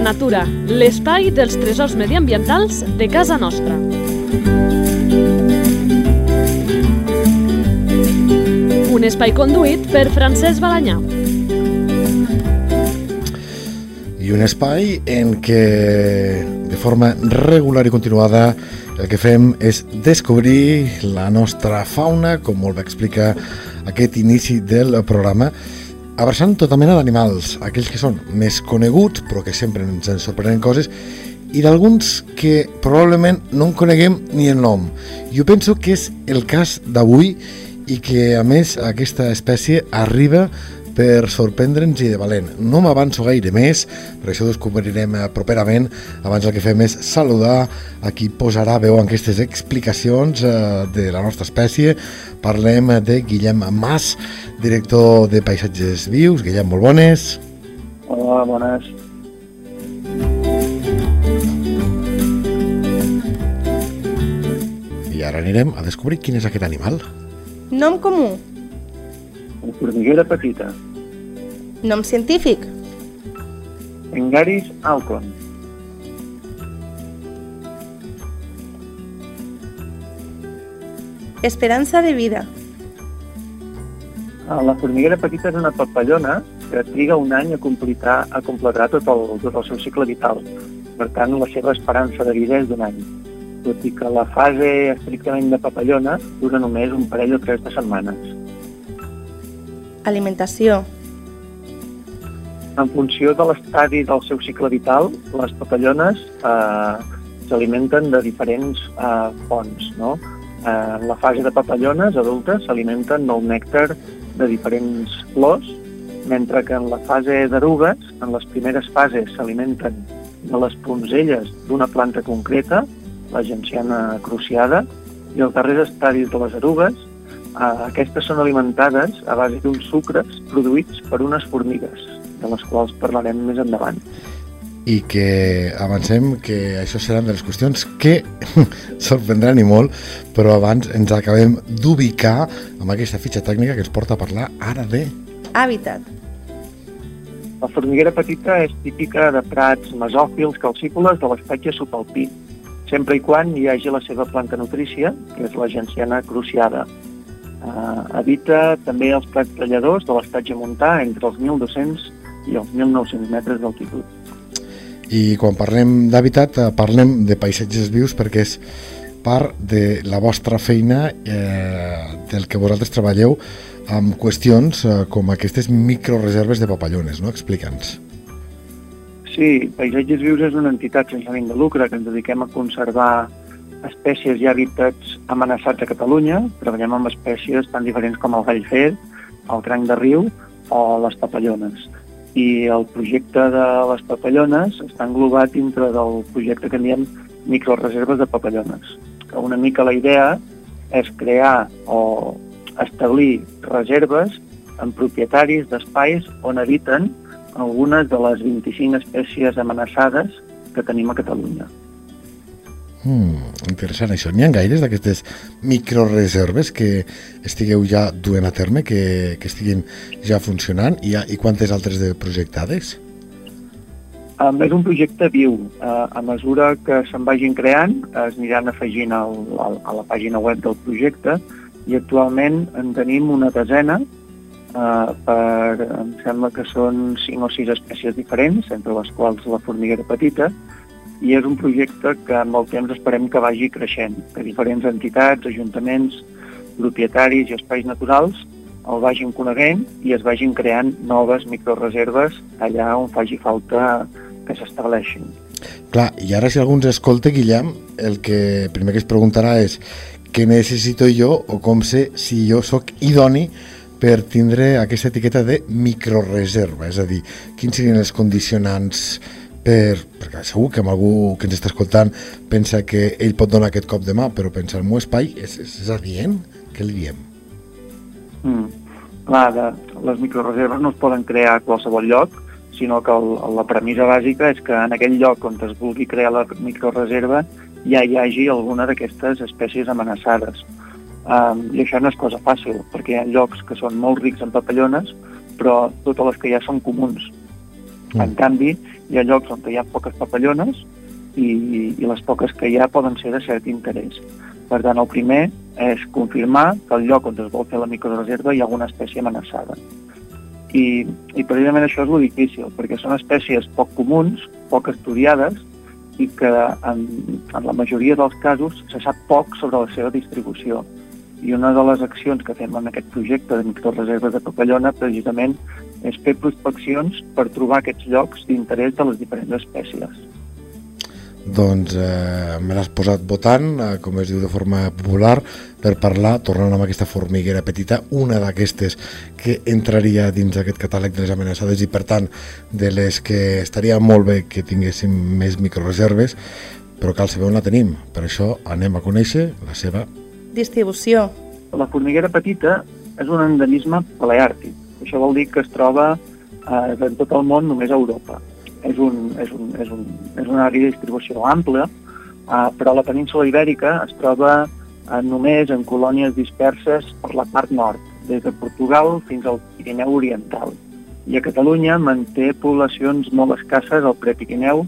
la natura, l'espai dels tresors mediambientals de casa nostra. Un espai conduït per Francesc Balanyà. I un espai en què de forma regular i continuada el que fem és descobrir la nostra fauna, com molt bé explica aquest inici del programa, abraçant tota mena d'animals, aquells que són més coneguts, però que sempre ens en sorprenen coses, i d'alguns que probablement no en coneguem ni el nom. Jo penso que és el cas d'avui i que, a més, aquesta espècie arriba per sorprendre'ns i de valent. No m'avanço gaire més, per això descobrirem eh, properament. Abans el que fem és saludar a qui posarà veu en aquestes explicacions eh, de la nostra espècie. Parlem de Guillem Mas, director de Paisatges Vius. Guillem, molt bones. Hola, bones. I ara anirem a descobrir quin és aquest animal. Nom comú. La formiguera petita. Nom científic. Engaris alcon. Esperança de vida. Ah, La formiguera petita és una papallona que triga un any a completar, a completar tot, el, tot el seu cicle vital. Per tant, la seva esperança de vida és d'un any. Tot i que la fase estrictament de papallona dura només un parell o tres de setmanes. Alimentació. En funció de l'estadi del seu cicle vital, les papallones eh, s'alimenten de diferents eh, fonts. No? Eh, en la fase de papallones adultes s'alimenten del nèctar de diferents flors, mentre que en la fase d'erugues, en les primeres fases s'alimenten de les ponzelles d'una planta concreta, la genciana cruciada, i els darrers estadis de les erugues, eh, aquestes són alimentades a base d'uns sucres produïts per unes formigues, de les quals parlarem més endavant. i que avancem que això seran de les qüestions que sorprendran i molt, però abans ens acabem d'ubicar amb aquesta fitxa tècnica que ens porta a parlar ara de... Hàbitat. La formiguera petita és típica de prats mesòfils calcícoles de l'estatge subalpí, sempre i quan hi hagi la seva planta nutrícia, que és la genciana cruciada. Uh, habita també els prats talladors de l'estatge montà entre els 1.200 i els 1.900 metres d'altitud. I quan parlem d'hàbitat, eh, parlem de paisatges vius perquè és part de la vostra feina eh, del que vosaltres treballeu amb qüestions eh, com aquestes microreserves de papallones, no? Explica'ns. Sí, Paisatges Vius és una entitat sense ànim de lucre que ens dediquem a conservar espècies i hàbitats amenaçats a Catalunya. Treballem amb espècies tan diferents com el gall fer, el cranc de riu o les papallones. I el projecte de les papallones està englobat dintre del projecte que en diem microreserves de papallones. Que una mica la idea és crear o establir reserves en propietaris d'espais on habiten algunes de les 25 espècies amenaçades que tenim a Catalunya. Mm, interessant això. N'hi ha gaires d'aquestes microreserves que estigueu ja duent a terme, que, que estiguin ja funcionant i, i quantes altres de projectades? Um, és un projecte viu. Uh, a mesura que se'n vagin creant, es aniran afegint al, al, a la pàgina web del projecte i actualment en tenim una desena uh, per, em sembla que són 5 o 6 espècies diferents, entre les quals la formiguera petita, i és un projecte que amb el temps esperem que vagi creixent, que diferents entitats, ajuntaments, propietaris i espais naturals el vagin coneguent i es vagin creant noves microreserves allà on faci falta que s'estableixin. Clar, i ara si algú ens escolta, Guillem, el que primer que es preguntarà és què necessito jo o com sé si jo sóc idoni per tindre aquesta etiqueta de microreserva, és a dir, quins serien els condicionants per, perquè segur que algú que ens està escoltant pensa que ell pot donar aquest cop de mà, però pensa el meu espai és, és, és adient? Què li diem? Mm. Clar, de, les microreserves no es poden crear a qualsevol lloc, sinó que el, la premissa bàsica és que en aquell lloc on es vulgui crear la microreserva ja hi hagi alguna d'aquestes espècies amenaçades. Um, I això no és cosa fàcil, perquè hi ha llocs que són molt rics en papallones, però totes les que ha són comuns. Mm. En canvi, Hi ha llocs on hi ha poques papallones i, i les poques que hi ha poden ser de cert interès. Per tant, el primer és confirmar que al lloc on es vol fer la microreserva hi ha alguna espècie amenaçada. I, i precisament això és lo difícil, perquè són espècies poc comuns, poc estudiades, i que en, en la majoria dels casos se sap poc sobre la seva distribució. I una de les accions que fem en aquest projecte de microreserves de papallona precisament és fer prospeccions per trobar aquests llocs d'interès de les diferents espècies. Doncs eh, me l'has posat votant, eh, com es diu de forma popular, per parlar, tornant amb aquesta formiguera petita, una d'aquestes que entraria dins aquest catàleg de les amenaçades i, per tant, de les que estaria molt bé que tinguéssim més microreserves, però cal saber on la tenim. Per això anem a conèixer la seva... Distribució. La formiguera petita és un endemisme paleàrtic. Això vol dir que es troba eh, en tot el món, només a Europa és, un, és, un, és, un, és una àrea de distribució ampla, uh, però la península ibèrica es troba uh, només en colònies disperses per la part nord, des de Portugal fins al Pirineu Oriental. I a Catalunya manté poblacions molt escasses al Prepirineu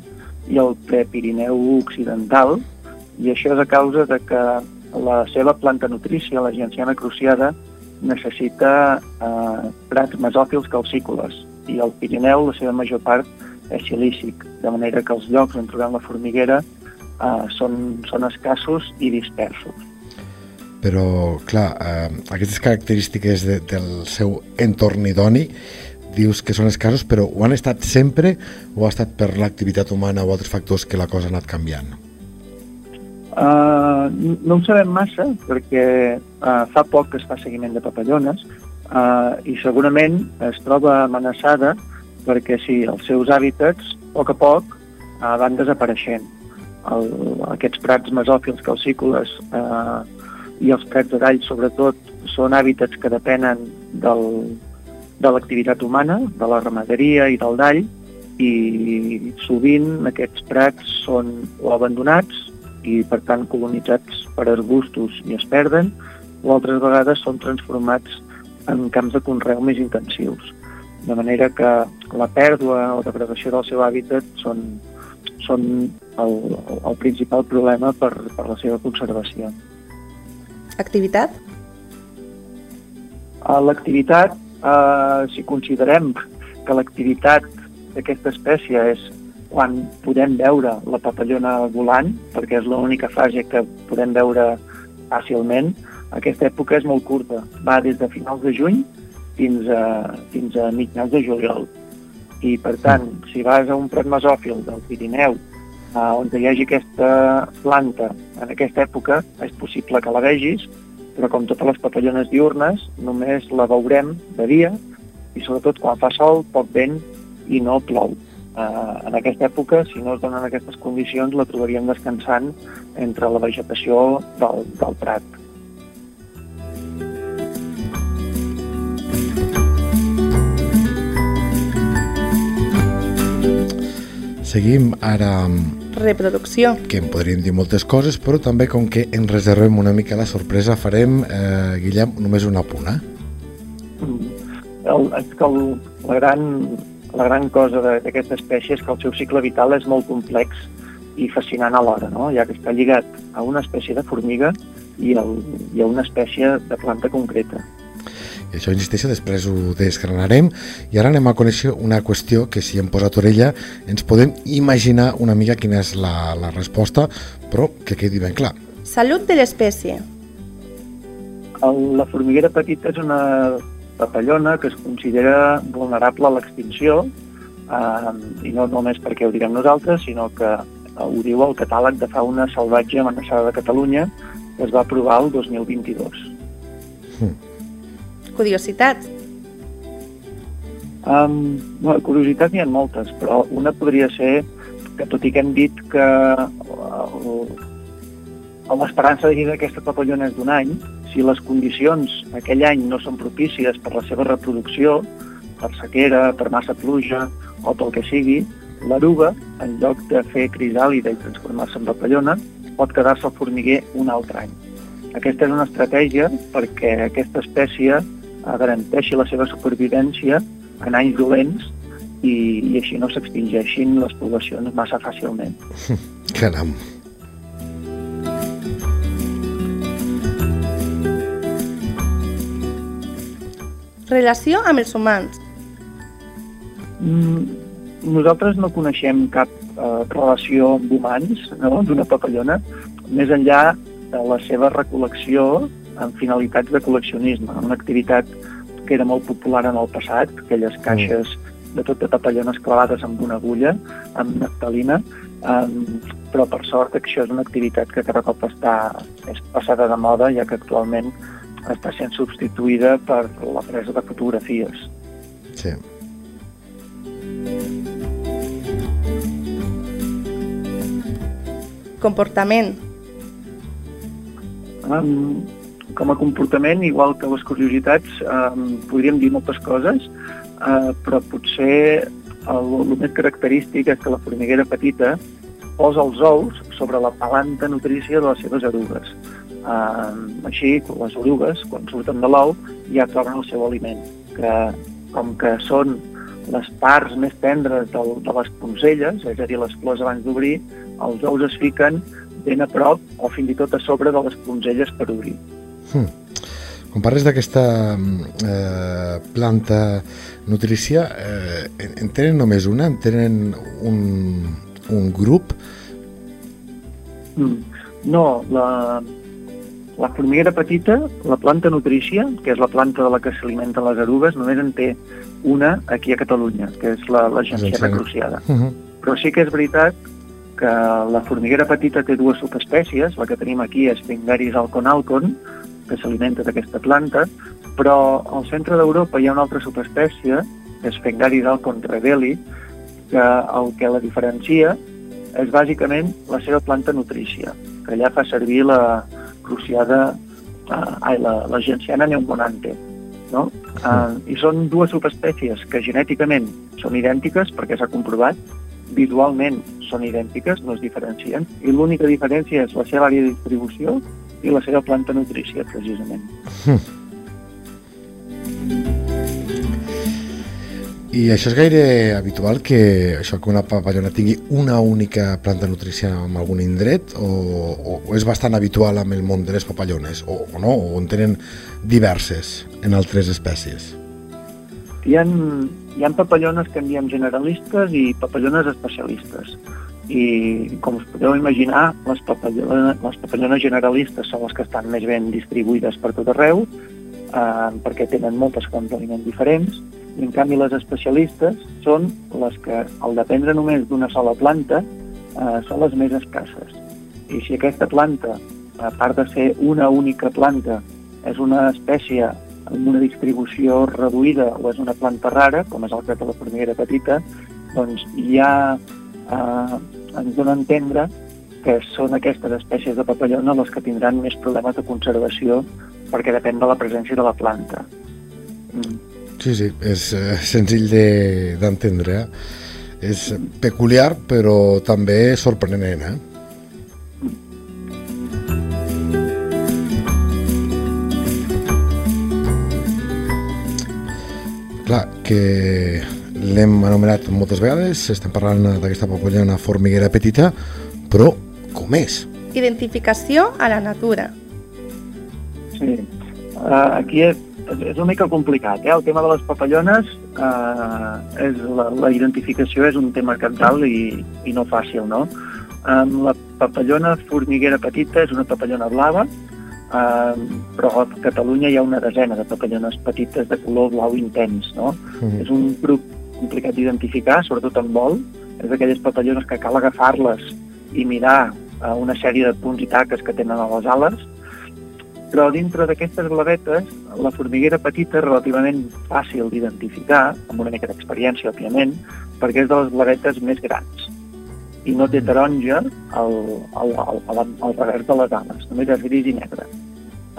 i al Prepirineu Occidental, i això és a causa de que la seva planta nutrícia, la genciana cruciada, necessita eh, prats mesòfils calcícoles i al Pirineu la seva major part és silícic, de manera que els llocs on trobem la formiguera eh, són, són escassos i dispersos. Però, clar, eh, aquestes característiques de, del seu entorn idoni dius que són escassos, però ho han estat sempre o ha estat per l'activitat humana o altres factors que la cosa ha anat canviant? Uh, no ho sabem massa perquè uh, fa poc que es fa seguiment de papallones uh, i segurament es troba amenaçada perquè sí, els seus hàbitats, a poc a poc, eh, van desapareixent. El, aquests prats mesòfils calcícoles eh, i els prats de dall, sobretot, són hàbitats que depenen del, de l'activitat humana, de la ramaderia i del dall, i sovint aquests prats són o abandonats i per tant colonitzats per arbustos i es perden, o altres vegades són transformats en camps de conreu més intensius de manera que la pèrdua o degradació del seu hàbitat són, són el, el principal problema per, per la seva conservació. Activitat? L'activitat, eh, si considerem que l'activitat d'aquesta espècie és quan podem veure la papallona volant, perquè és l'única fase que podem veure fàcilment, aquesta època és molt curta. Va des de finals de juny fins a, fins a mitjans de juliol. I, per tant, si vas a un prat mesòfil del Pirineu, eh, on hi hagi aquesta planta en aquesta època, és possible que la vegis, però com totes les papallones diurnes, només la veurem de dia i sobretot quan fa sol, poc vent i no plou. Eh, en aquesta època, si no es donen aquestes condicions, la trobaríem descansant entre la vegetació del, del prat. Seguim ara amb Reproducció. que en podríem dir moltes coses, però també com que ens reservem una mica la sorpresa, farem, eh, Guillem, només una punt, eh? El, és que el, la, gran, la gran cosa d'aquesta espècie és que el seu cicle vital és molt complex i fascinant alhora, no? ja que està lligat a una espècie de formiga i, el, i a una espècie de planta concreta. I això, insisteixo, després ho desgranarem i ara anem a conèixer una qüestió que si hem posat orella ens podem imaginar una mica quina és la, la resposta, però que quedi ben clar. Salut de l'espècie. La formiguera petita és una papallona que es considera vulnerable a l'extinció eh, i no només perquè ho diguem nosaltres, sinó que ho diu el catàleg de fauna salvatge amenaçada de Catalunya que es va aprovar el 2022. Hmm. Curiositats. Um, bueno, curiositats n'hi ha moltes, però una podria ser que tot i que hem dit que l'esperança de vida d'aquesta papallona és d'un any, si les condicions aquell any no són propícies per la seva reproducció, per sequera, per massa pluja o pel que sigui, l'eruga, en lloc de fer crisàlida i transformar-se en papallona, pot quedar-se al formiguer un altre any. Aquesta és una estratègia perquè aquesta espècie garanteixi la seva supervivència en anys dolents i, i així no s'extingeixin les poblacions massa fàcilment. Caram. Relació amb els humans. Mm, nosaltres no coneixem cap eh, relació amb humans no? d'una papallona, més enllà de la seva recol·lecció amb finalitats de col·leccionisme, una activitat que era molt popular en el passat, aquelles caixes de tot de papallones clavades amb una agulla, amb naftalina, um, però per sort això és una activitat que cada cop està és passada de moda, ja que actualment està sent substituïda per la presa de fotografies. Sí. Comportament. Um, com a comportament, igual que les curiositats, um, podríem dir moltes coses, uh, però potser el, el més característic és que la formiguera petita posa els ous sobre la planta nutrícia de les seves erugues. Uh, així, les erugues, quan surten de l'ou, ja troben el seu aliment, que com que són les parts més tendres del, de les poncelles, és a dir, les flors abans d'obrir, els ous es fiquen ben a prop o fins i tot a sobre de les poncelles per obrir. Hmm. Quan parles d'aquesta eh, planta nutrícia, eh, en, en tenen només una? En tenen un, un grup? Mm. No, la, la formiguera petita, la planta nutrícia, que és la planta de la que s'alimenten les erugues, només en té una aquí a Catalunya, que és la, la Genciana. cruciada. Uh -huh. Però sí que és veritat que la formiguera petita té dues subespècies, la que tenim aquí és Fingaris alconalcon, que s'alimenta d'aquesta planta, però al centre d'Europa hi ha una altra subespècie, que és Fingaris alcon rebelli, que el que la diferencia és bàsicament la seva planta nutrícia, que allà fa servir la cruciada, eh, ai, la, la genciana neummonante. No? Uh, I són dues subespècies que genèticament són idèntiques, perquè s'ha comprovat, visualment són idèntiques, no es diferencien, i l'única diferència és la seva àrea de distribució i la seva planta nutrícia, precisament. I això és gaire habitual que això que una papallona tingui una única planta nutrícia en algun indret o, o, o és bastant habitual amb el món de les papallones o, o no, o en tenen diverses en altres espècies? Hi ha, hi ha papallones que en diem generalistes i papallones especialistes. I com us podeu imaginar, les papallones, les papallones generalistes són les que estan més ben distribuïdes per tot arreu, eh, perquè tenen moltes fonts d'aliment diferents, i en canvi les especialistes són les que, al dependre només d'una sola planta, eh, són les més escasses. I si aquesta planta, a part de ser una única planta, és una espècie amb una distribució reduïda o és una planta rara, com és el cas de la formiguera petita, doncs ja eh, ens dona a entendre que són aquestes espècies de papallona les que tindran més problemes de conservació perquè depèn de la presència de la planta. Mm. Sí, sí, és eh, senzill de- d'entendre. Eh? És peculiar, però també sorprenent, eh? Clar, que l'hem anomenat moltes vegades, estem parlant d'aquesta papallona formiguera petita, però com és? Identificació a la natura. Sí. Uh, aquí és, és una mica complicat. Eh? El tema de les papallones, uh, és la, la identificació és un tema cabdal i, i no fàcil, no? Um, la papallona formiguera petita és una papallona blava, um, però a Catalunya hi ha una desena de papallones petites de color blau intens, no? Mhm. És un grup complicat d'identificar, sobretot en vol. És d'aquelles papallones que cal agafar-les i mirar uh, una sèrie de punts i taques que tenen a les ales, però dintre d'aquestes blavetes, la formiguera petita és relativament fàcil d'identificar, amb una mica d'experiència, òbviament, perquè és de les blavetes més grans i no té taronja al, al, al, al, al revers de les ales, només és gris i negre.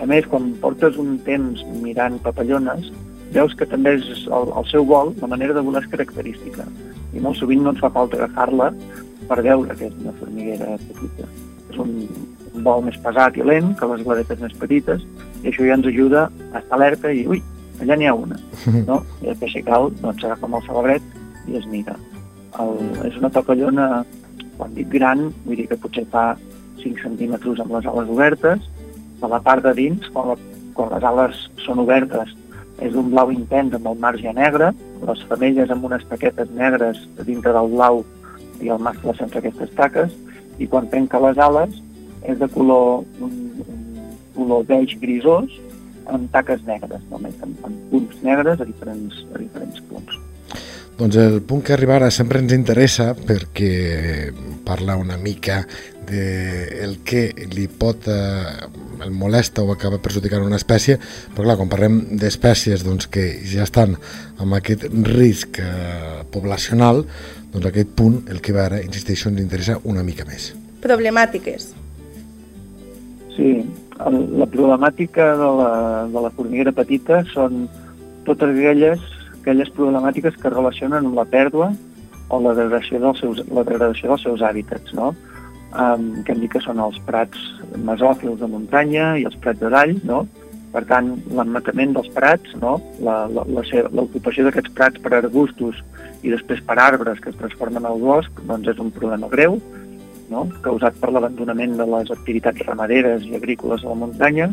A més, quan portes un temps mirant papallones, veus que també és el, el seu vol, la manera de volar és característica, i molt sovint no ens fa falta agafar-la per veure que és una formiguera petita. És un, un vol més pesat i lent que les blavetes més petites, i això ja ens ajuda a estar alerta i, ui, allà n'hi ha una. No? I després, si cal, doncs agafem el celebret i es mira. El, és una papallona, quan dic gran, vull dir que potser fa 5 centímetres amb les ales obertes, de la part de dins, quan, la, quan les ales són obertes, és d'un blau intens amb el marge negre, les femelles amb unes taquetes negres dintre del blau i el mascle sense aquestes taques, i quan trenca les ales és de color, un, un color beix grisós amb taques negres, només amb, amb punts negres a diferents, a diferents punts. Doncs el punt que arriba ara sempre ens interessa perquè parla una mica de el que li pot eh, el molesta o acaba perjudicant una espècie, però clar, quan parlem d'espècies doncs, que ja estan amb aquest risc eh, poblacional, doncs aquest punt, el que va ara, insisteixo, ens interessa una mica més. Problemàtiques. Sí, el, la problemàtica de la, de la formiguera petita són totes aquelles, aquelles problemàtiques que relacionen amb la pèrdua o la degradació dels seus, la degradació dels seus hàbitats, no? Um, que hem dit que són els prats mesòfils de muntanya i els prats de dall, no? Per tant, l'emmatament dels prats, no? l'ocupació d'aquests prats per arbustos i després per arbres que es transformen al bosc, doncs és un problema greu, no? causat per l'abandonament de les activitats ramaderes i agrícoles a la muntanya,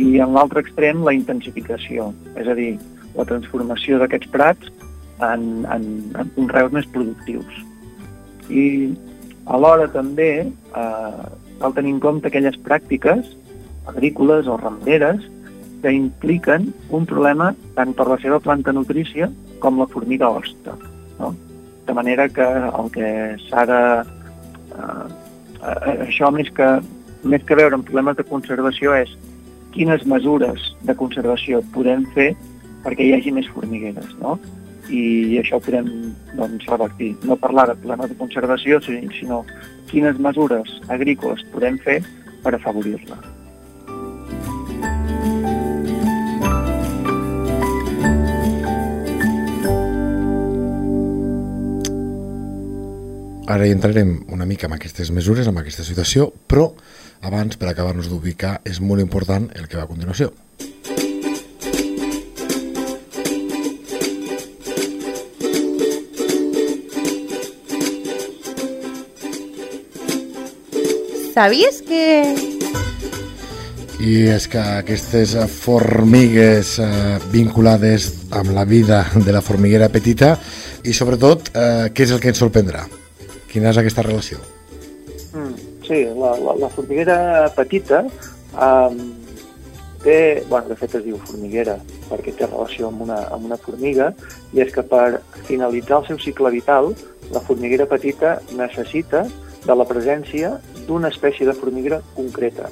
i en l'altre extrem la intensificació, és a dir, la transformació d'aquests prats en, en, en conreus més productius. I alhora també eh, cal tenir en compte aquelles pràctiques agrícoles o ramaderes que impliquen un problema tant per la seva planta nutrícia com la formiga hoste. No? De manera que el que s'ha de eh, eh, això més que, més que veure amb problemes de conservació és quines mesures de conservació podem fer perquè hi hagi més formigueres, no? I això ho podem doncs, revertir. No parlar de problemes de conservació, sinó quines mesures agrícoles podem fer per afavorir-la. Ara hi entrarem una mica amb aquestes mesures, amb aquesta situació, però abans, per acabar-nos d'ubicar, és molt important el que va a continuació. Sabies que... I és que aquestes formigues eh, vinculades amb la vida de la formiguera petita i sobretot eh, què és el que ens sorprendrà? Quina és aquesta relació? Mm, sí, la, la, la formiguera petita um, té, bueno, de fet es diu formiguera perquè té relació amb una, amb una formiga i és que per finalitzar el seu cicle vital la formiguera petita necessita de la presència d'una espècie de formiguera concreta.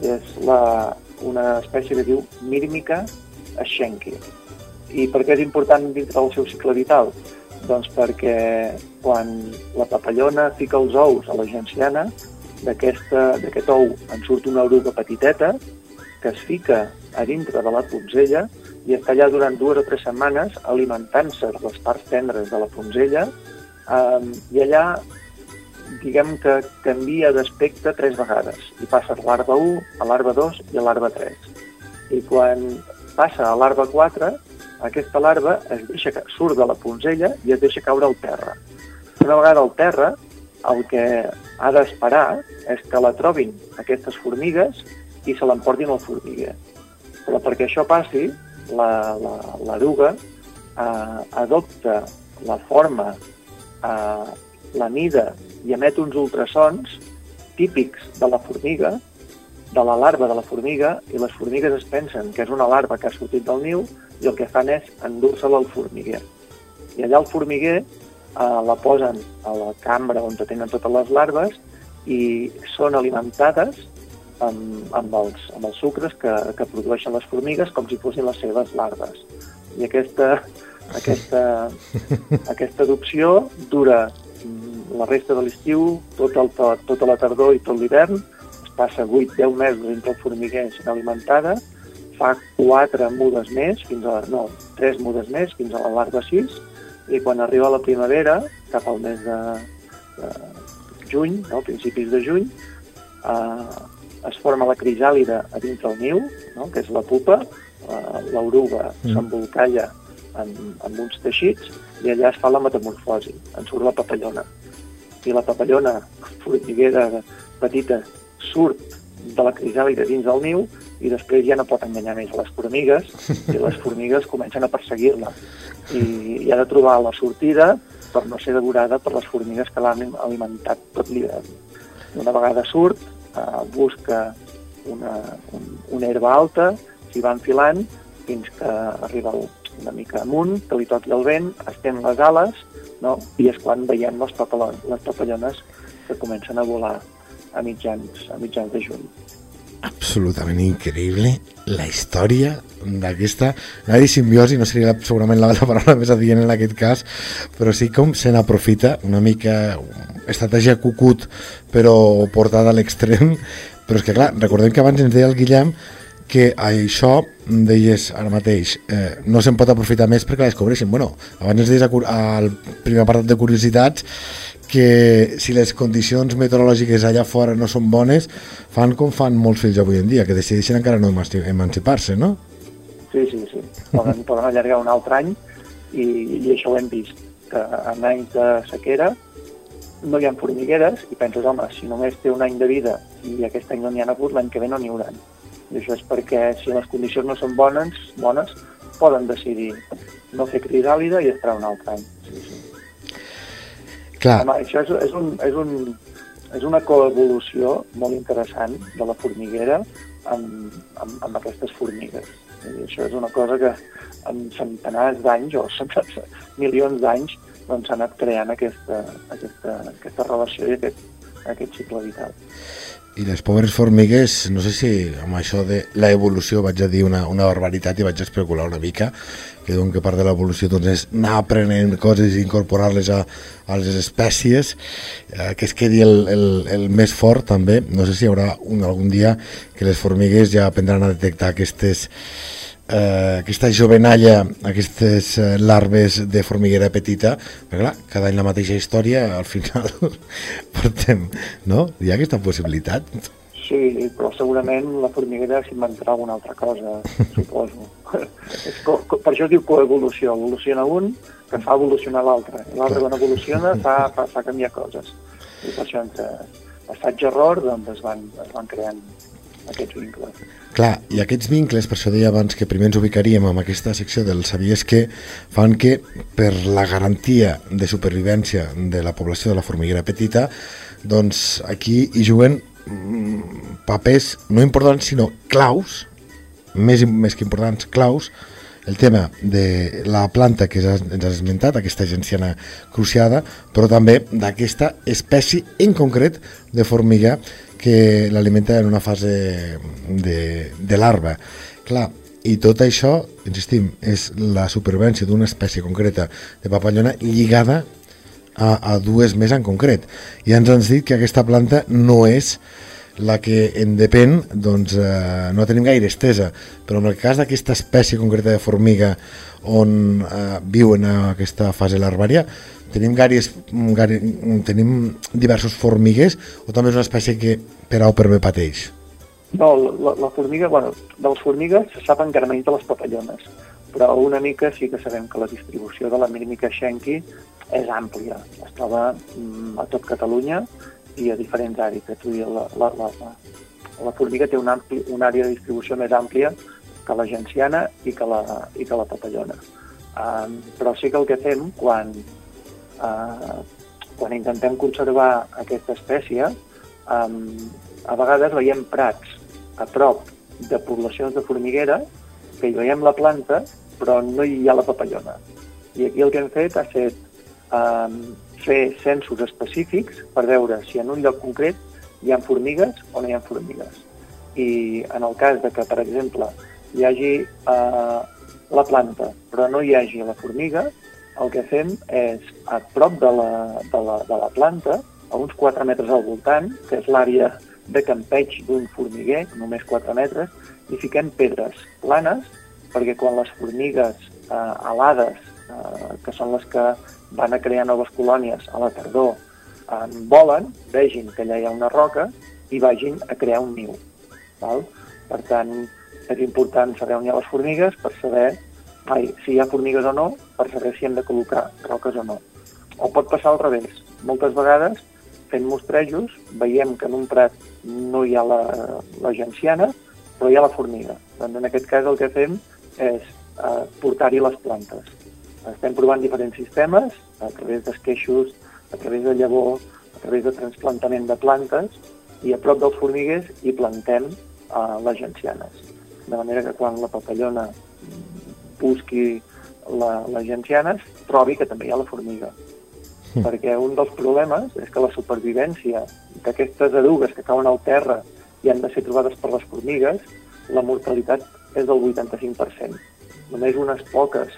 És la, una espècie que diu Mírmica Schenki. I per què és important dintre del seu cicle vital? Doncs perquè quan la papallona fica els ous a la genciana, d'aquest ou en surt una oruga petiteta que es fica a dintre de la punzella i està allà durant dues o tres setmanes alimentant-se les parts tendres de la punzella um, i allà diguem que canvia d'aspecte tres vegades i passa a l'arba 1, a l'arba 2 i a l'arba 3. I quan passa a l'arba 4 aquesta larva es deixa, surt de la punzella i es deixa caure al terra. Una vegada al terra, el que ha d'esperar és que la trobin aquestes formigues i se l'emportin al formiguer. Però perquè això passi, l'eruga eh, adopta la forma, eh, la mida i emet uns ultrasons típics de la formiga, de la larva de la formiga, i les formigues es pensen que és una larva que ha sortit del niu i el que fan és endur-se-la al formiguer. I allà al formiguer eh, la posen a la cambra on tenen totes les larves i són alimentades amb, amb, els, amb els sucres que, que produeixen les formigues com si fossin les seves larves. I aquesta, aquesta, aquesta adopció dura mm, la resta de l'estiu, tot el, tota la tardor i tot l'hivern, es passa 8-10 mesos entre el formiguer sent alimentada, fa quatre mudes més, fins a, no, tres mudes més, fins a la larva 6, i quan arriba la primavera, cap al mes de, de juny, no, principis de juny, eh, es forma la crisàlida a dins del niu, no, que és la pupa, eh, l'oruga mm. s'embolcalla en, en uns teixits i allà es fa la metamorfosi, en surt la papallona. I la papallona formiguera petita surt de la crisàlide dins del niu i després ja no pot enganyar més les formigues i les formigues comencen a perseguir-la i, i ha de trobar la sortida per no ser devorada per les formigues que l'han alimentat tot l'hivern. Una vegada surt, eh, busca una, un, una herba alta, s'hi va enfilant fins que arriba una mica amunt, que li toqui el vent, estén les ales, no? i és quan veiem les, papallones, les papallones que comencen a volar a mitjans, a mitjans de juny absolutament increïble la història d'aquesta, no simbiosi, no seria segurament la, la paraula més adient en aquest cas, però sí com se n'aprofita una mica estratègia cucut, però portada a l'extrem, però és que clar, recordem que abans ens deia el Guillem que això, deies ara mateix, eh, no se'n pot aprofitar més perquè la descobreixin. Bueno, abans ens deies al primer apartat de curiositats que si les condicions meteorològiques allà fora no són bones, fan com fan molts fills avui en dia, que decideixen encara no emancipar-se, no? Sí, sí, sí. Poden, poden allargar un altre any i, i això ho hem vist, que en anys de sequera no hi ha formigueres i penses, home, si només té un any de vida i aquest any no n'hi ha hagut, l'any que ve no n'hi haurà. I això és perquè si les condicions no són bones, bones poden decidir no fer crisàlida i esperar un altre any. Clar. Home, això és, és, un, és, un, és una coevolució molt interessant de la formiguera amb, amb, amb aquestes formigues. I això és una cosa que en centenars d'anys o centenars, milions d'anys doncs s'ha anat creant aquesta, aquesta, aquesta relació i aquest, aquest cicle vital. I les pobres formigues, no sé si amb això de l'evolució vaig a dir una, una barbaritat i vaig especular una mica, que diuen que part de l'evolució doncs, és anar aprenent coses i incorporar-les a, a les espècies, eh, que es quedi el, el, el més fort també. No sé si hi haurà un, algun dia que les formigues ja aprendran a detectar aquestes eh, aquesta jovenalla, aquestes eh, larves de formiguera petita, però clar, cada any la mateixa història, al final portem, no? Hi ha aquesta possibilitat. Sí, però segurament la formiguera s'inventarà alguna altra cosa, suposo. és co per això es diu coevolució. Evoluciona un que fa evolucionar l'altre. L'altre quan evoluciona fa, fa, fa canviar coses. I per això entre assaig-error doncs, es, van, es van creant aquests vincles. Clar, i aquests vincles, per això deia abans que primer ens ubicaríem en aquesta secció del sabies que, fan que per la garantia de supervivència de la població de la formiguera petita, doncs aquí hi juguen mm, papers no importants sinó claus, més, més que importants, claus, el tema de la planta que ens has esmentat, aquesta genciana cruciada, però també d'aquesta espècie en concret de formiga que l'alimenta en una fase de, de larva. Clar, i tot això, insistim, és la supervivència d'una espècie concreta de papallona lligada a, a dues més en concret. I ens han dit que aquesta planta no és la que en depèn, doncs eh, no tenim gaire estesa, però en el cas d'aquesta espècie concreta de formiga on eh, viu en aquesta fase larvària, tenim, garis, gari, tenim diversos formigues o també és una espècie que per A o per B pateix? No, la, la formiga, bueno, de les formigues se sap encara menys de les papallones, però una mica sí que sabem que la distribució de la mímica Schenki és àmplia. Es troba mm, a tot Catalunya i a diferents hàbitats. La, la, la, la, la formiga té una, ampli, una àrea de distribució més àmplia que la genciana i que la, i que la papallona. Um, però sí que el que fem quan, uh, quan intentem conservar aquesta espècie, um, a vegades veiem prats a prop de poblacions de formiguera que hi veiem la planta però no hi ha la papallona. I aquí el que hem fet ha estat um, fer censos específics per veure si en un lloc concret hi ha formigues o no hi ha formigues. I en el cas de que, per exemple, hi hagi uh, la planta però no hi hagi la formiga, el que fem és, a prop de la, de la, de la planta, a uns 4 metres al voltant, que és l'àrea de campeig d'un formiguer, només 4 metres, i fiquem pedres planes perquè quan les formigues eh, alades, eh, que són les que van a crear noves colònies a la tardor, eh, volen, vegin que allà hi ha una roca i vagin a crear un niu. Val? Per tant, és important saber on hi ha les formigues per saber ai, si hi ha formigues o no, per saber si hem de col·locar roques o no. O pot passar al revés. Moltes vegades, fent mostrejos, veiem que en un prat no hi ha la, la genciana, però hi ha la formiga. Doncs en aquest cas el que fem és eh, portar-hi les plantes. Estem provant diferents sistemes, a través d'esqueixos, a través de llavor, a través de transplantament de plantes, i a prop dels formiguers hi plantem eh, les gencianes. De manera que quan la papallona busqui la, les gencianes, trobi que també hi ha la formiga. Mm. Perquè un dels problemes és que la supervivència d'aquestes erugues que cauen al terra i han de ser trobades per les formigues, la mortalitat és del 85%. Només unes poques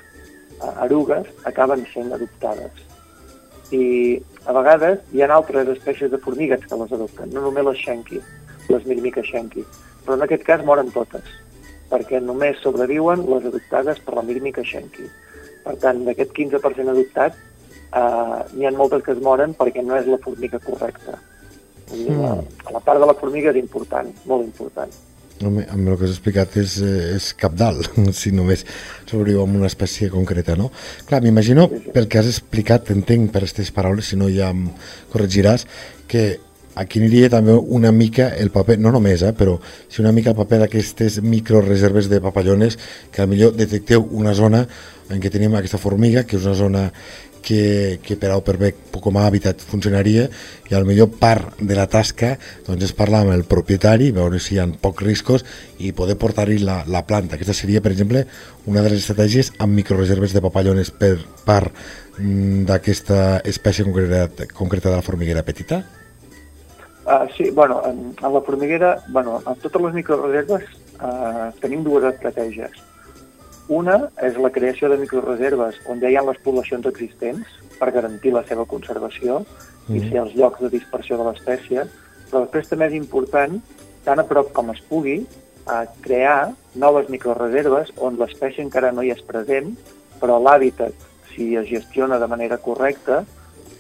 erugues acaben sent adoptades. I a vegades hi ha altres espècies de formigues que les adopten, no només les Schenki, les Mirmica Schenki, però en aquest cas moren totes, perquè només sobreviuen les adoptades per la Mirmica Schenki. Per tant, d'aquest 15% adoptat, eh, n'hi ha moltes que es moren perquè no és la formiga correcta. Mm. la, la part de la formiga és important, molt important. Home, amb el que has explicat és, eh, és cap dalt, si només sobreviu amb una espècie concreta, no? Clar, m'imagino, pel que has explicat, entenc per aquestes paraules, si no ja em corregiràs, que aquí aniria també una mica el paper, no només, eh, però si una mica el paper d'aquestes microreserves de papallones, que millor detecteu una zona en què tenim aquesta formiga, que és una zona que, que per A per B com a hàbitat funcionaria i al millor part de la tasca doncs és parlar amb el propietari, veure si hi ha pocs riscos i poder portar-hi la, la planta. Aquesta seria, per exemple, una de les estratègies amb microreserves de papallones per part mm, d'aquesta espècie concreta, concreta de la formiguera petita? Uh, sí, bueno, en, en la formiguera, bueno, en totes les microreserves uh, tenim dues estratègies una és la creació de microreserves on ja hi ha les poblacions existents per garantir la seva conservació mm. i ser els llocs de dispersió de l'espècie, però després també és important, tan a prop com es pugui, a crear noves microreserves on l'espècie encara no hi és present, però l'hàbitat, si es gestiona de manera correcta,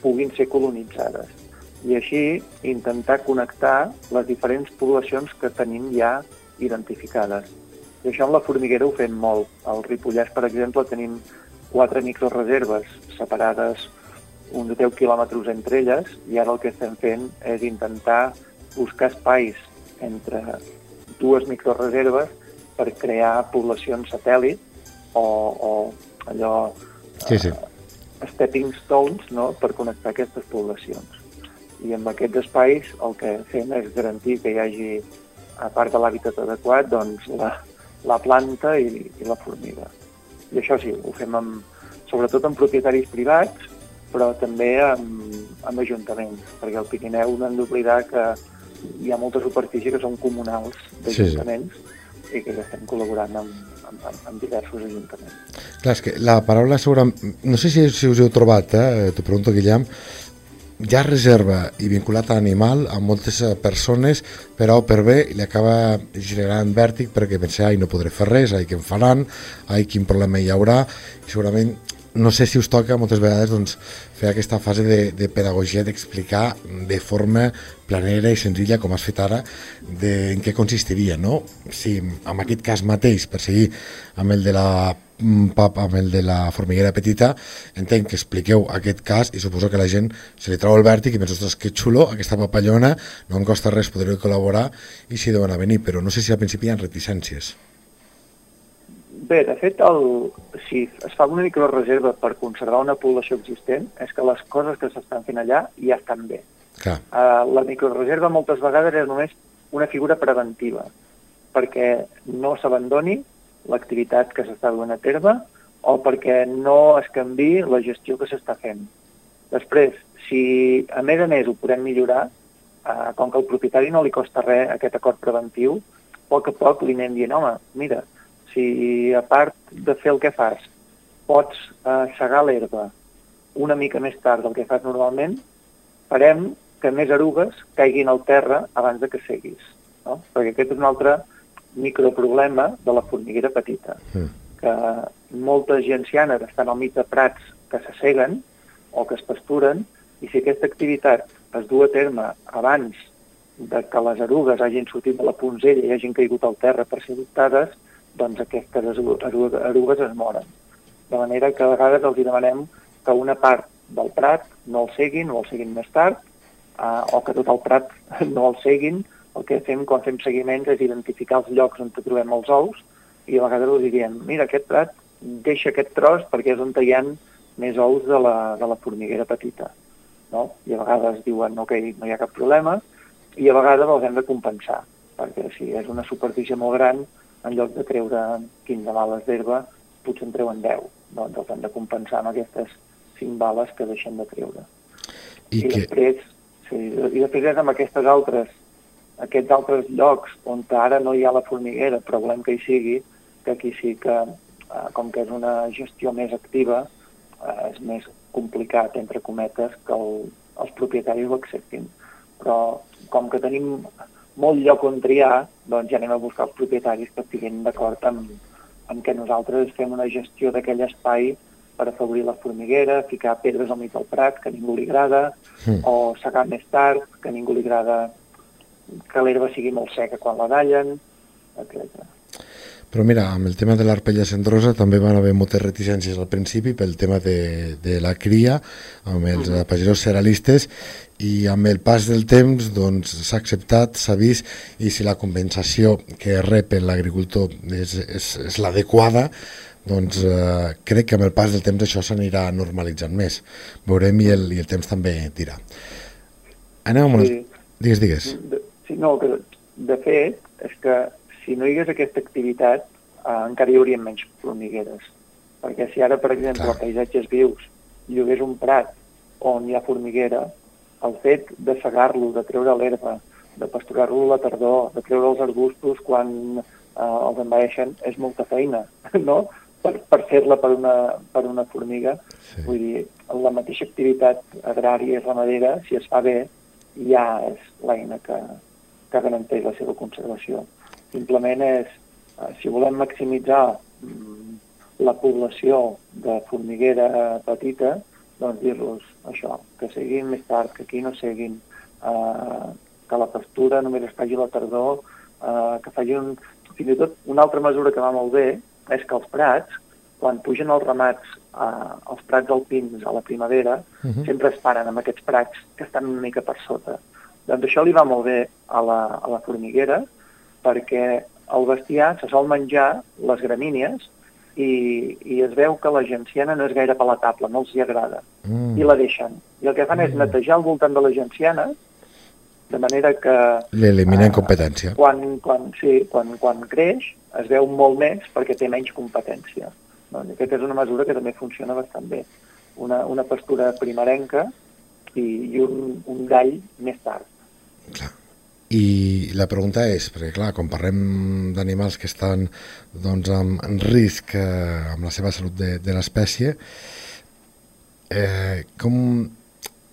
puguin ser colonitzades. I així intentar connectar les diferents poblacions que tenim ja identificades. I això amb la formiguera ho fem molt. Al Ripollès, per exemple, tenim quatre microreserves separades uns 10 quilòmetres entre elles i ara el que estem fent és intentar buscar espais entre dues microreserves per crear poblacions satèl·lit o, o allò sí, sí. Uh, stepping stones no? per connectar aquestes poblacions. I amb aquests espais el que fem és garantir que hi hagi, a part de l'hàbitat adequat, doncs la, la planta i, i la formiga. I això sí, ho fem amb, sobretot amb propietaris privats, però també amb, amb ajuntaments, perquè al Pirineu no hem d'oblidar que hi ha molta superfície que són comunals d'ajuntaments sí, sí. i que estem col·laborant amb, amb, amb diversos ajuntaments. Clar, és que la paraula segurament... No sé si, si us heu trobat, eh? t'ho pregunto, Guillem, ja reserva i vinculat a l'animal a moltes persones per A per B li acaba generant vèrtic perquè pensa, ai, no podré fer res, ai, què em faran, ai, quin problema hi haurà, i segurament no sé si us toca moltes vegades doncs, fer aquesta fase de, de pedagogia, d'explicar de forma planera i senzilla, com has fet ara, de en què consistiria, no? Si en aquest cas mateix, per seguir amb el de la pap amb el de la formiguera petita, entenc que expliqueu aquest cas i suposo que la gent se li trau el vèrtic i pensa, ostres, que xulo, aquesta papallona, no em costa res poder col·laborar i si deuen a venir, però no sé si al principi hi ha reticències. Bé, de fet, el, si es fa una microreserva per conservar una població existent, és que les coses que s'estan fent allà ja estan bé. Clar. Uh, la microreserva moltes vegades és només una figura preventiva, perquè no s'abandoni l'activitat que s'està duent a terme o perquè no es canvi la gestió que s'està fent. Després, si a més a més ho podem millorar, eh, com que al propietari no li costa res aquest acord preventiu, a poc a poc li anem dient, home, mira, si a part de fer el que fas pots eh, segar l'herba una mica més tard del que fas normalment, farem que més erugues caiguin al terra abans de que seguis. No? Perquè aquest és un altre microproblema de la formiguera petita, mm. que moltes gencianes estan al mig de prats que s'asseguen o que es pasturen, i si aquesta activitat es du a terme abans de que les erugues hagin sortit de la punzella i hagin caigut al terra per ser adoptades, doncs aquestes erugues es moren. De manera que a vegades els demanem que una part del prat no el seguin o el seguin més tard, eh, o que tot el prat no el seguin. El que fem quan fem seguiments és identificar els llocs on trobem els ous i a vegades els diem, mira, aquest prat deixa aquest tros perquè és on hi ha més ous de la, de la formiguera petita. No? I a vegades diuen, ok, no hi ha cap problema, i a vegades els hem de compensar, perquè si és una superfície molt gran, en lloc de treure 15 bales d'herba, potser en treuen 10. Doncs els hem de compensar amb aquestes 5 bales que deixen de treure. I, I que... després, sí, i després és amb aquestes altres, aquests altres llocs on ara no hi ha la formiguera, però volem que hi sigui, que aquí sí que, eh, com que és una gestió més activa, eh, és més complicat, entre cometes, que el, els propietaris ho acceptin. Però com que tenim molt lloc on triar, doncs ja anem a buscar els propietaris que estiguin d'acord amb, amb que nosaltres fem una gestió d'aquell espai per afavorir la formiguera, ficar pedres al mig del prat, que a ningú li agrada, Mm. o segar més tard, que a ningú li agrada que l'herba sigui molt seca quan la dallen, etc. Però mira, amb el tema de l'arpella cendrosa també van haver moltes reticències al principi pel tema de, de la cria amb els Mhm. pagesos cerealistes i amb el pas del temps doncs, s'ha acceptat, s'ha vist i si la compensació que rep l'agricultor és, és, és l'adequada doncs eh, crec que amb el pas del temps això s'anirà normalitzant més. Veurem i el, i el temps també dirà. Anem amb. Sí. Digues, digues. De, sí, no, que de fet és que si no hi hagués aquesta activitat eh, encara hi haurien menys formigueres. Perquè si ara, per exemple, Clar. a paisatges vius hi hagués un prat on hi ha formiguera, el fet de segar-lo, de treure l'herba, de pasturar-lo a la tardor, de treure els arbustos quan eh, els envaeixen, és molta feina, no? Per, per fer-la per, una, per una formiga. Sí. Vull dir, la mateixa activitat agrària i ramadera, si es fa bé, ja és l'eina que, que garanteix la seva conservació. Simplement és, eh, si volem maximitzar mm, la població de formiguera petita, doncs dir-los això, que seguin més tard, que aquí no seguin, eh, que la pastura només es faci la tardor, eh, que faci un... Fins i tot una altra mesura que va molt bé és que els prats, quan pugen els ramats eh, els prats alpins a la primavera, Mhm. sempre es paren amb aquests prats que estan una mica per sota. Doncs això li va molt bé a la, a la formiguera perquè el bestiar se sol menjar les gramínies i, i es veu que la genciana no és gaire palatable, no els hi agrada, Mm. i la deixen. I el que fan és Mm. netejar al voltant de la genciana, de manera que L'eliminen Ah. competència. quan, quan, sí, quan, quan creix es veu molt més perquè té menys competència. Doncs aquesta és una mesura que també funciona bastant bé. Una, una pastura primerenca i, i un, un gall més tard. I la pregunta és, perquè clar, quan parlem d'animals que estan doncs, en, risc eh, amb la seva salut de, de l'espècie, eh, com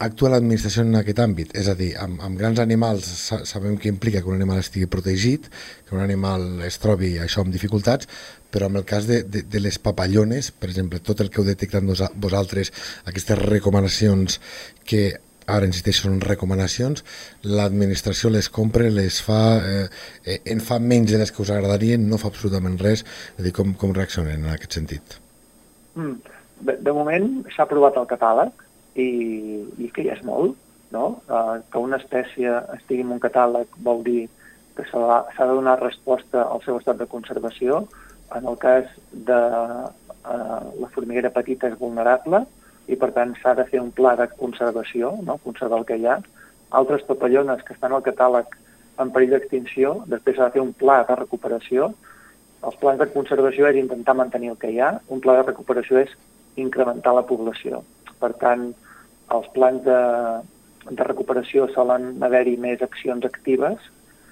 actua l'administració en aquest àmbit? És a dir, amb, amb grans animals sa sabem que implica que un animal estigui protegit, que un animal es trobi això amb dificultats, però en el cas de, de, de les papallones, per exemple, tot el que heu detectat vosaltres, aquestes recomanacions que ara insisteixo en recomanacions, l'administració les compra, les fa, eh, eh, en fa menys de les que us agradarien, no fa absolutament res, és dir, com, com reaccionen en aquest sentit? Mm. De, de moment s'ha aprovat el catàleg i, i que ja és molt, no? Uh, que una espècie estigui en un catàleg vol dir que s'ha de donar resposta al seu estat de conservació. En el cas de uh, la formiguera petita és vulnerable i per tant s'ha de fer un pla de conservació, no? conservar el que hi ha. Altres papallones que estan al catàleg en perill d'extinció, després s'ha de fer un pla de recuperació. Els plans de conservació és intentar mantenir el que hi ha, un pla de recuperació és incrementar la població. Per tant, els plans de, de recuperació solen haver-hi més accions actives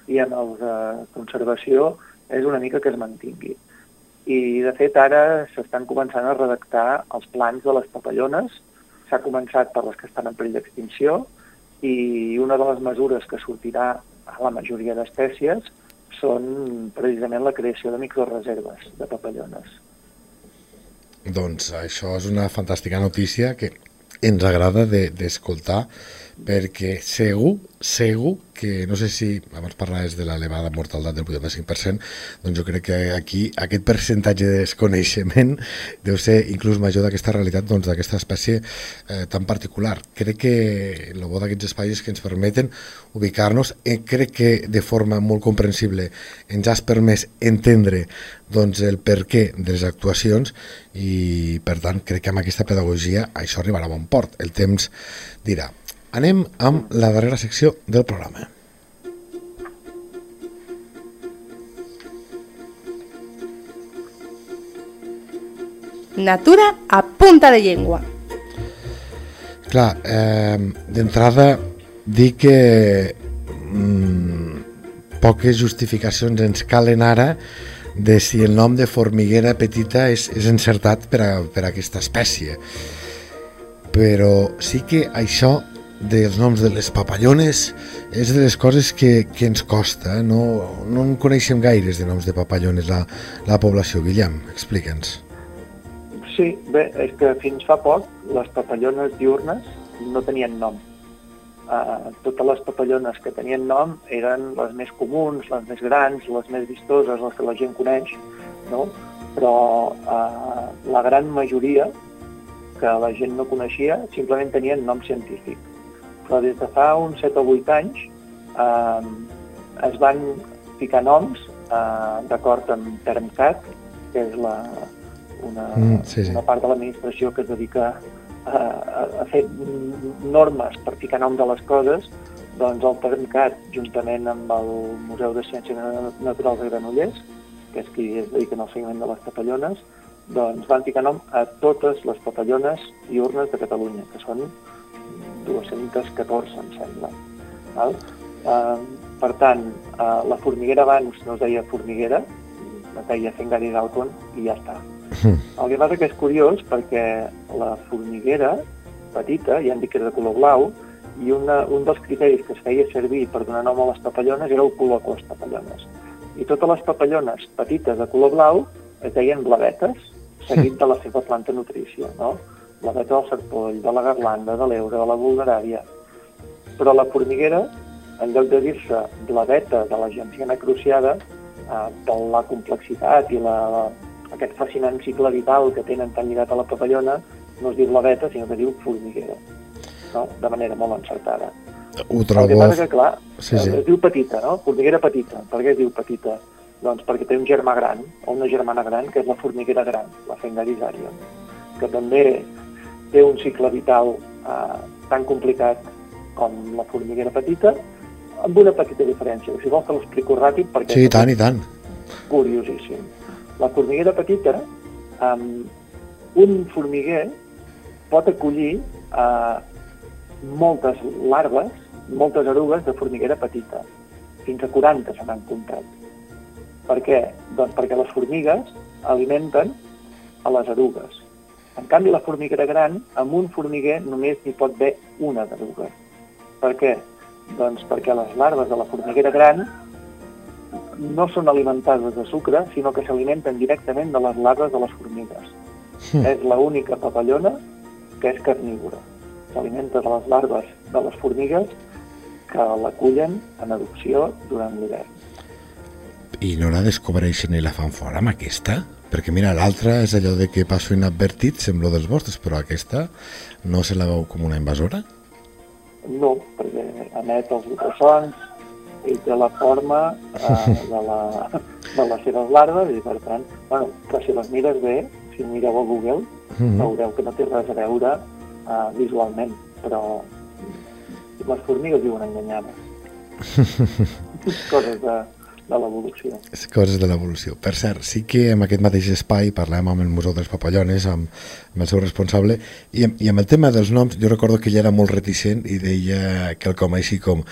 i en els de conservació és una mica que es mantingui. I, de fet, ara s'estan començant a redactar els plans de les papallones. S'ha començat per les que estan en perill d'extinció i una de les mesures que sortirà a la majoria d'espècies són precisament la creació de microreserves de papallones. Doncs això és una fantàstica notícia que ens agrada d'escoltar de, perquè segur, segur que, no sé si abans parlaves de l'elevada mortalitat del 85%, doncs jo crec que aquí aquest percentatge de desconeixement deu ser inclús major d'aquesta realitat doncs, d'aquesta espècie eh, tan particular. Crec que el bo d'aquests espais que ens permeten ubicar-nos, eh, crec que de forma molt comprensible ens has permès entendre doncs, el per què de les actuacions i per tant crec que amb aquesta pedagogia això arribarà a bon port. El temps dirà. Anem amb la darrera secció del programa. Natura a punta de llengua. Clar, eh, d'entrada dir que mm, poques justificacions ens calen ara de si el nom de formiguera petita és, és encertat per a, per a aquesta espècie. Però sí que això dels noms de les papallones és de les coses que, que ens costa. eh? No, no en coneixem gaires de noms de papallones la, la població. Guillem, explica'ns. Sí, bé, és que fins fa poc les papallones diurnes no tenien nom. Uh, totes les papallones que tenien nom eren les més comuns, les més grans, les més vistoses, les que la gent coneix, no? però uh, la gran majoria que la gent no coneixia simplement tenien nom científic. Però des de fa uns 7 o 8 anys uh, es van ficar noms uh, d'acord amb Termcat, que és la, una, Mm, sí, sí. una part de l'administració que es dedica a, a, a fer normes per ficar nom de les coses, doncs el Termcat, juntament amb el Museu de Ciències Naturals de Granollers, que és qui es dedica al seguiment de les papallones, doncs van ficar nom a totes les papallones diurnes de Catalunya, que són 214, em sembla. Val? Uh, per tant, uh, la formiguera abans no es deia formiguera, es deia Fengaris Alcon i ja està. El que passa que és curiós perquè la formiguera petita, ja han dit que era de color blau, i una, un dels criteris que es feia servir per donar nom a les papallones era el color de les papallones. I totes les papallones petites de color blau es deien blavetes, seguit de la seva planta nutrícia, no? Blaveta del serpoll, de la garlanda, de l'eure, de la vulnerària. Però la formiguera, en lloc de dir-se blaveta de la genciana cruciada, eh, per la complexitat i la, aquest fascinant cicle vital que tenen tan lligat a la papallona, no es diu blaveta, sinó que diu formiguera, no? de manera molt encertada. Ho El que trobo... passa que, clar, Sí, sí. es diu petita, no? Formiguera petita. Per què es diu petita? Doncs perquè té un germà gran, o una germana gran, que és la formiguera gran, la Fengaris arion, que també té un cicle vital eh, tan complicat com la formiguera petita, amb una petita diferència. Si vols te l'explico ràpid perquè Sí, i tant, i tant. curiosíssim. La formiguera petita, um, un formiguer pot acollir uh, moltes larves, moltes erugues de formiguera petita. Fins a 40 se n'han comptat. Per què? Doncs perquè les formigues alimenten a les erugues. En canvi, la formiguera gran, amb un formiguer només n'hi pot haver una d'erugues. Per què? Doncs perquè les larves de la formiguera gran no són alimentades de sucre, sinó que s'alimenten directament de les larves de les formigues. Mm. És l'única papallona que és carnívora. S'alimenta de les larves de les formigues que l'acullen en adopció durant l'hivern. I no la descobreixen i la fan fora amb aquesta? Perquè mira, l'altra és allò de que passo inadvertit, semblo dels vostres, però aquesta no se la veu com una invasora? No, perquè emet els ultrasons i té la forma eh, de, la, de les seves larves i per tant, bueno, però si les mires bé, si mireu a Google, Mhm. veureu que no té res a veure uh, visualment, però les formigues viuen enganyades. Coses de, de l'evolució. Coses de l'evolució. Per cert, sí que en aquest mateix espai parlem amb el Museu dels Papallones, amb, amb el seu responsable, i, i amb el tema dels noms, jo recordo que ell era molt reticent i deia quelcom així com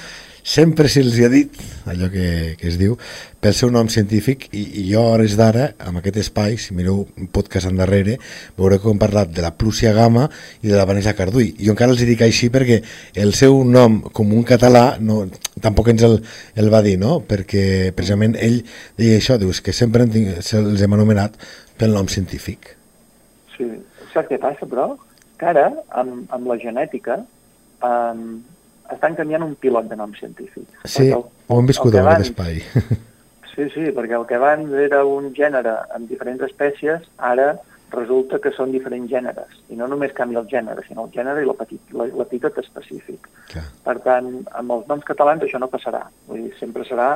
sempre se'ls ha dit, allò que, que es diu, pel seu nom científic, i, i jo a hores d'ara, amb aquest espai, si mireu un podcast endarrere, veureu que hem parlat de la Plúcia Gama i de la Vanessa Cardull. Jo encara els dic així perquè el seu nom, com un català, no, tampoc ens el, el va dir, no? Perquè precisament ell deia això, dius que sempre se'ls hem anomenat pel nom científic. Sí. Saps què passa, però? Que ara, amb, amb la genètica, um, estan canviant un pilot de nom científic. Sí, el- ho hem viscut en aquest espai. Sí, sí, perquè el que abans era un gènere amb diferents espècies, ara resulta que són diferents gèneres. I no només canvia el gènere, sinó el gènere i l'epítet específic. Clar. Per tant, amb els noms catalans això no passarà. Vull dir, sempre serà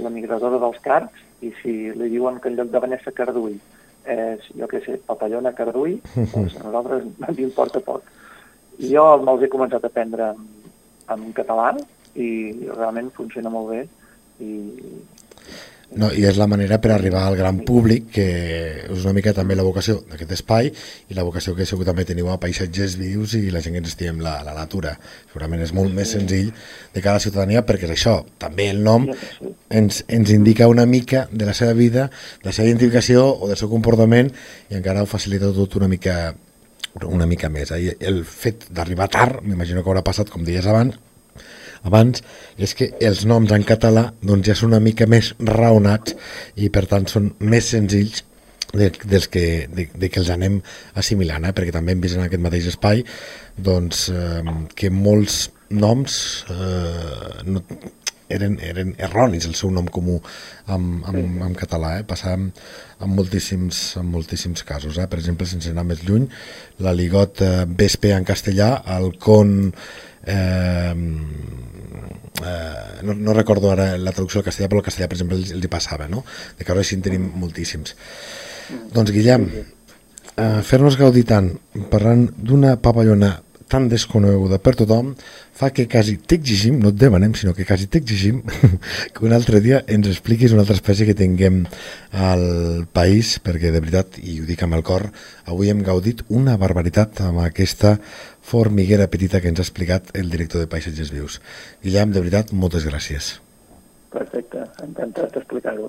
la migradora dels cards i si li diuen que en lloc de Vanessa Cardull és, jo què sé, Papallona Cardull, doncs a nosaltres ens importa poc. Jo me'ls he començat a aprendre en, en català i realment funciona molt bé i No, I és la manera per arribar al gran públic, que és una mica també la vocació d'aquest espai i la vocació que segur també teniu a paisatges vius i la gent que ens estiguem la, la natura. Segurament és molt més senzill de cada ciutadania perquè és això, també el nom ens, ens indica una mica de la seva vida, de la seva identificació o del seu comportament i encara ho facilita tot una mica una mica més. Eh? El fet d'arribar tard, m'imagino que haurà passat, com deies abans, abans, és que els noms en català doncs ja són una mica més raonats i per tant són més senzills de, dels que, de, de que els anem assimilant, eh? perquè també hem vist en aquest mateix espai doncs, eh, que molts noms eh, no, eren, eren erronis el seu nom comú en, en, en català, eh? passava en, en, moltíssims, en moltíssims casos. Eh? Per exemple, sense anar més lluny, l'aligot eh, vespe en castellà, el con eh, eh, no, no recordo ara la traducció al castellà, però el castellà, per exemple, els, els hi passava, no? De casos així en tenim moltíssims. Doncs, Guillem, eh, fer-nos gaudir tant parlant d'una papallona tan desconeguda per tothom fa que quasi t'exigim, no et demanem, sinó que quasi t'exigim que un altre dia ens expliquis una altra espècie que tinguem al país, perquè de veritat, i ho dic amb el cor, avui hem gaudit una barbaritat amb aquesta formiguera petita que ens ha explicat el director de Paisatges Vius. Guillem, de veritat, moltes gràcies. perfecte, encantat d'explicar-ho.